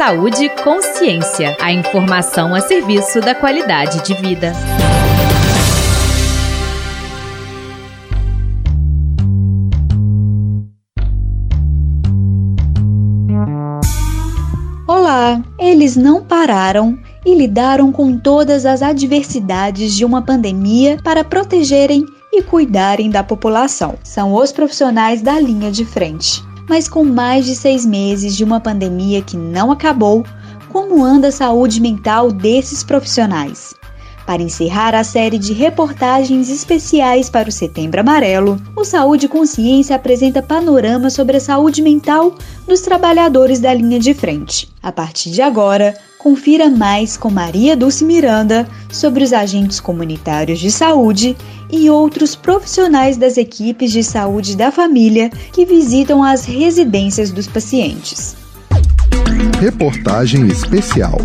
Saúde e Consciência. A informação a serviço da qualidade de vida. Olá! Eles não pararam e lidaram com todas as adversidades de uma pandemia para protegerem e cuidarem da população. São os profissionais da linha de frente. Mas com mais de seis meses de uma pandemia que não acabou, como anda a saúde mental desses profissionais? Para encerrar a série de reportagens especiais para o Setembro Amarelo, o Saúde Consciência apresenta panorama sobre a saúde mental dos trabalhadores da linha de frente. A partir de agora, confira mais com Maria Dulce Miranda sobre os agentes comunitários de saúde e outros profissionais das equipes de saúde da família que visitam as residências dos pacientes. Reportagem especial.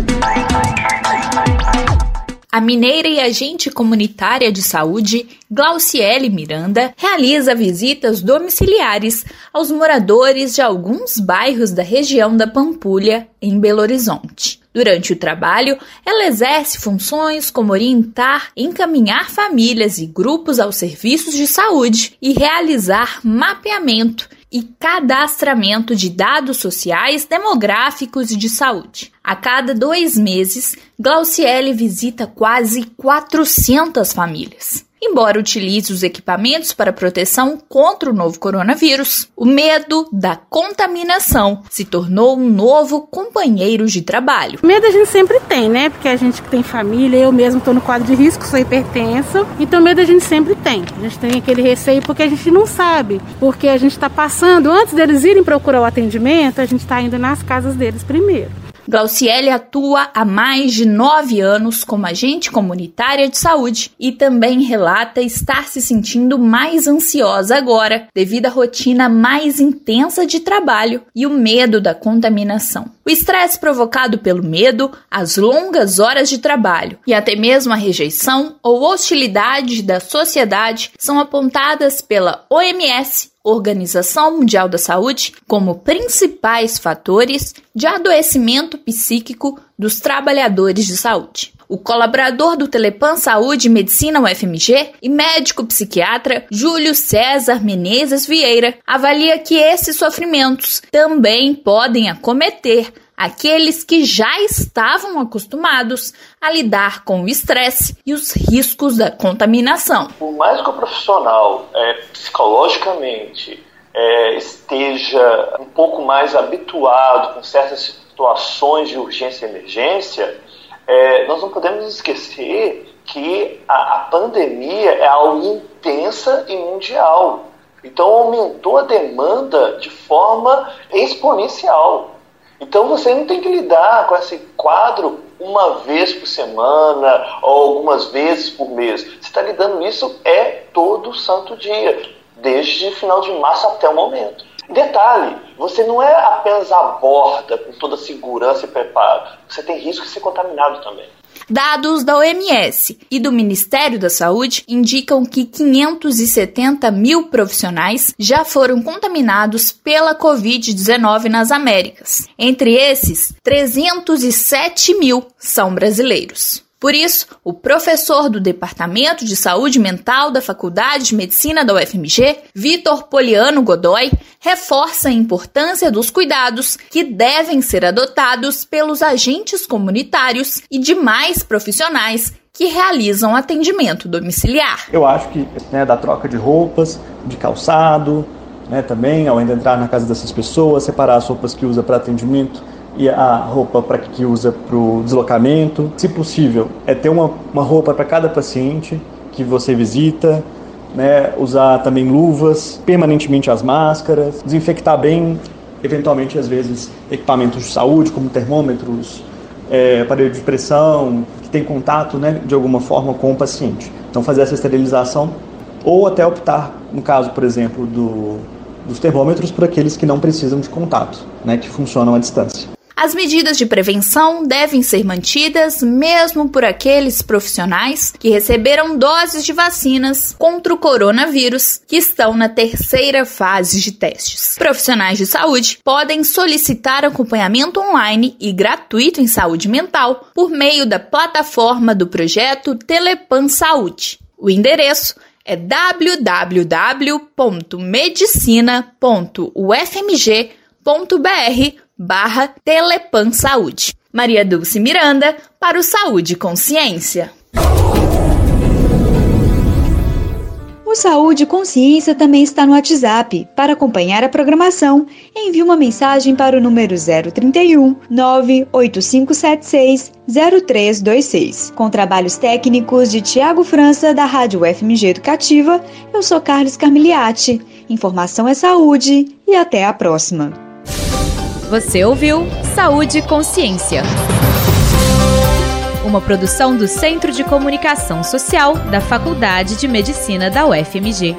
A mineira e agente comunitária de saúde, Glauciele Miranda, realiza visitas domiciliares aos moradores de alguns bairros da região da Pampulha, em Belo Horizonte. Durante o trabalho, ela exerce funções como orientar, encaminhar famílias e grupos aos serviços de saúde e realizar mapeamento e cadastramento de dados sociais, demográficos e de saúde. A cada dois meses, Glauciele visita quase 400 famílias. Embora utilize os equipamentos para proteção contra o novo coronavírus, o medo da contaminação se tornou um novo companheiro de trabalho. Medo a gente sempre tem, né? Porque a gente que tem família, eu mesmo estou no quadro de risco, sou hipertenso, então medo a gente sempre tem. A gente tem aquele receio porque a gente não sabe, porque a gente está passando, antes deles irem procurar o atendimento, a gente está indo nas casas deles primeiro. Glauciele atua há mais de nove anos como agente comunitária de saúde e também relata estar se sentindo mais ansiosa agora devido à rotina mais intensa de trabalho e o medo da contaminação. O estresse provocado pelo medo, as longas horas de trabalho e até mesmo a rejeição ou hostilidade da sociedade são apontadas pela OMS Organização Mundial da Saúde como principais fatores de adoecimento psíquico dos trabalhadores de saúde. O colaborador do Telepan Saúde e Medicina UFMG e médico psiquiatra Júlio César Menezes Vieira avalia que esses sofrimentos também podem acometer aqueles que já estavam acostumados a lidar com o estresse e os riscos da contaminação. Por mais que o profissional é, psicologicamente é, esteja um pouco mais habituado com certas situações de urgência e emergência, é, nós não podemos esquecer que a, a pandemia é algo intensa e mundial. Então aumentou a demanda de forma exponencial. Então você não tem que lidar com esse quadro uma vez por semana ou algumas vezes por mês. Você está lidando isso é todo santo dia, desde final de março até o momento. Detalhe, você não é apenas a borda com toda segurança e preparo, você tem risco de ser contaminado também. Dados da OMS e do Ministério da Saúde indicam que 570 mil profissionais já foram contaminados pela Covid-19 nas Américas. Entre esses, 307 mil são brasileiros. Por isso, o professor do Departamento de Saúde Mental da Faculdade de Medicina da UFMG, Vitor Poliano Godoy, reforça a importância dos cuidados que devem ser adotados pelos agentes comunitários e demais profissionais que realizam atendimento domiciliar. Eu acho que né, da troca de roupas, de calçado, né, também, ao entrar na casa dessas pessoas, separar as roupas que usa para atendimento e a roupa para que usa para o deslocamento. Se possível, é ter uma, uma roupa para cada paciente que você visita, né, usar também luvas, permanentemente as máscaras, desinfectar bem, eventualmente às vezes equipamentos de saúde como termômetros, é, aparelho de pressão, que tem contato né, de alguma forma com o paciente. Então fazer essa esterilização ou até optar, no caso, por exemplo, do, dos termômetros, por aqueles que não precisam de contato, né, que funcionam à distância. As medidas de prevenção devem ser mantidas mesmo por aqueles profissionais que receberam doses de vacinas contra o coronavírus que estão na terceira fase de testes. Profissionais de saúde podem solicitar acompanhamento online e gratuito em saúde mental por meio da plataforma do projeto Telepan Saúde. O endereço é www.medicina.ufmg.br barra Telepan Saúde. Maria Dulce Miranda para o Saúde Consciência. O Saúde Consciência também está no WhatsApp. Para acompanhar a programação, envie uma mensagem para o número 031 98576 0326. Com trabalhos técnicos de Tiago França, da Rádio FMG Educativa, eu sou Carlos Carmiliati. Informação é saúde e até a próxima. Você ouviu Saúde e Consciência. Uma produção do Centro de Comunicação Social da Faculdade de Medicina da UFMG.